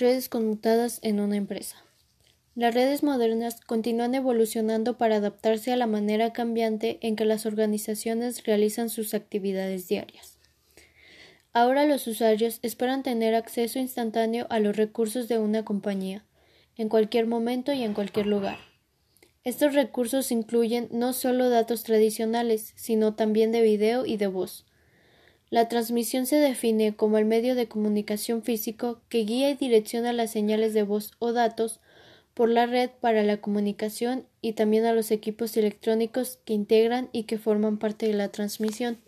Redes conmutadas en una empresa. Las redes modernas continúan evolucionando para adaptarse a la manera cambiante en que las organizaciones realizan sus actividades diarias. Ahora los usuarios esperan tener acceso instantáneo a los recursos de una compañía, en cualquier momento y en cualquier lugar. Estos recursos incluyen no solo datos tradicionales, sino también de video y de voz. La transmisión se define como el medio de comunicación físico que guía y direcciona las señales de voz o datos por la red para la comunicación y también a los equipos electrónicos que integran y que forman parte de la transmisión.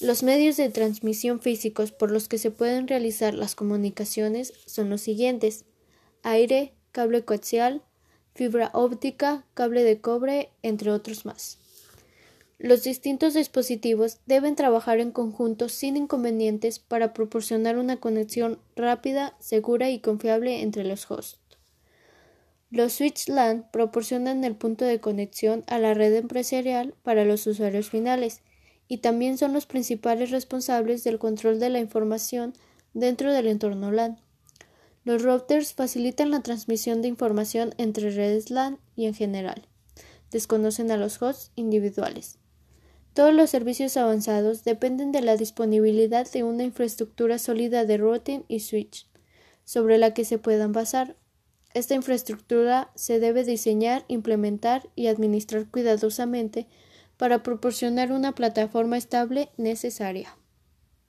Los medios de transmisión físicos por los que se pueden realizar las comunicaciones son los siguientes aire, cable coaxial, fibra óptica, cable de cobre, entre otros más. Los distintos dispositivos deben trabajar en conjunto sin inconvenientes para proporcionar una conexión rápida, segura y confiable entre los hosts. Los switch LAN proporcionan el punto de conexión a la red empresarial para los usuarios finales y también son los principales responsables del control de la información dentro del entorno LAN. Los routers facilitan la transmisión de información entre redes LAN y en general. Desconocen a los hosts individuales. Todos los servicios avanzados dependen de la disponibilidad de una infraestructura sólida de routing y switch sobre la que se puedan basar. Esta infraestructura se debe diseñar, implementar y administrar cuidadosamente para proporcionar una plataforma estable necesaria.